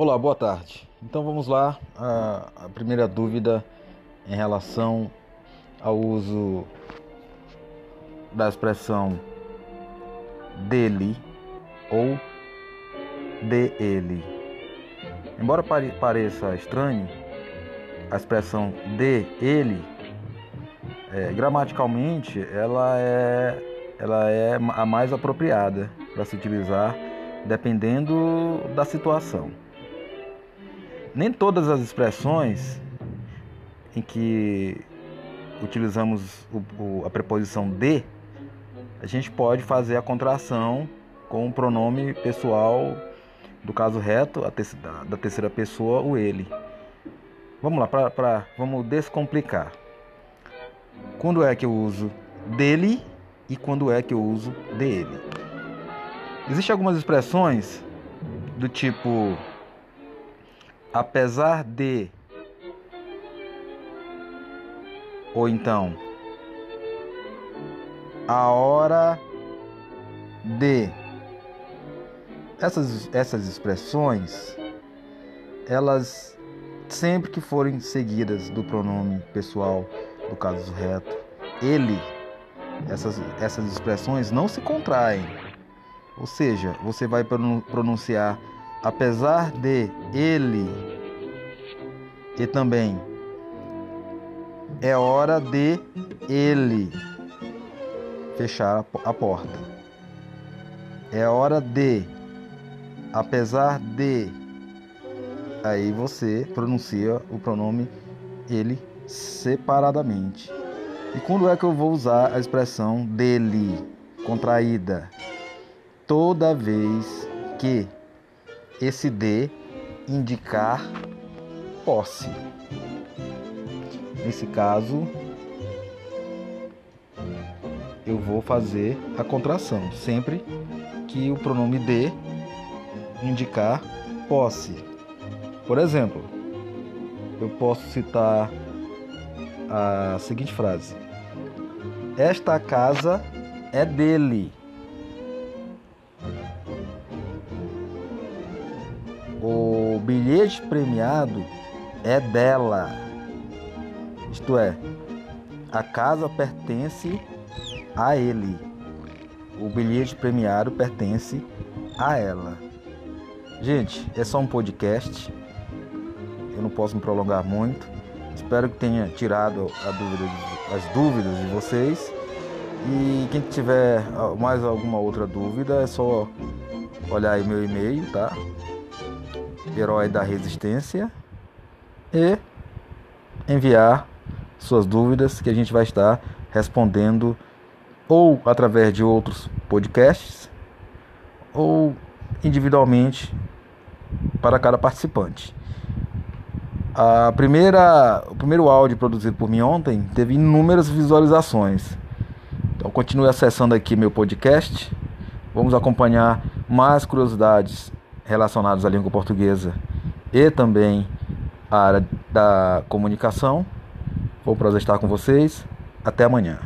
Olá, boa tarde. Então vamos lá. A, a, primeira dúvida em relação ao uso da expressão dele ou de ele. Embora pare, pareça estranho, a expressão de ele, é, gramaticalmente, ela é, ela é a mais apropriada para se utilizar dependendo da situação. Nem todas as expressões em que utilizamos o, o, a preposição de, a gente pode fazer a contração com o pronome pessoal do caso reto, a da terceira pessoa, o ele. Vamos lá, pra, pra, vamos descomplicar. Quando é que eu uso dele e quando é que eu uso dele? Existem algumas expressões do tipo apesar de ou então a hora de essas, essas expressões elas sempre que forem seguidas do pronome pessoal do caso reto ele essas, essas expressões não se contraem. Ou seja você vai pronunciar apesar de ele e também é hora de ele fechar a porta. É hora de apesar de aí você pronuncia o pronome ele separadamente. E quando é que eu vou usar a expressão dele contraída? Toda vez que esse de indicar posse. Nesse caso, eu vou fazer a contração sempre que o pronome de indicar posse. Por exemplo, eu posso citar a seguinte frase: Esta casa é dele. O bilhete premiado é dela. Isto é, a casa pertence a ele. O bilhete premiado pertence a ela. Gente, é só um podcast. Eu não posso me prolongar muito. Espero que tenha tirado dúvida, as dúvidas de vocês. E quem tiver mais alguma outra dúvida é só olhar aí meu e-mail, tá? Herói da Resistência e enviar suas dúvidas que a gente vai estar respondendo ou através de outros podcasts ou individualmente para cada participante. A primeira, o primeiro áudio produzido por mim ontem teve inúmeras visualizações. Então continue acessando aqui meu podcast. Vamos acompanhar mais curiosidades relacionadas à língua portuguesa e também à área da comunicação. Vou prazer estar com vocês. Até amanhã.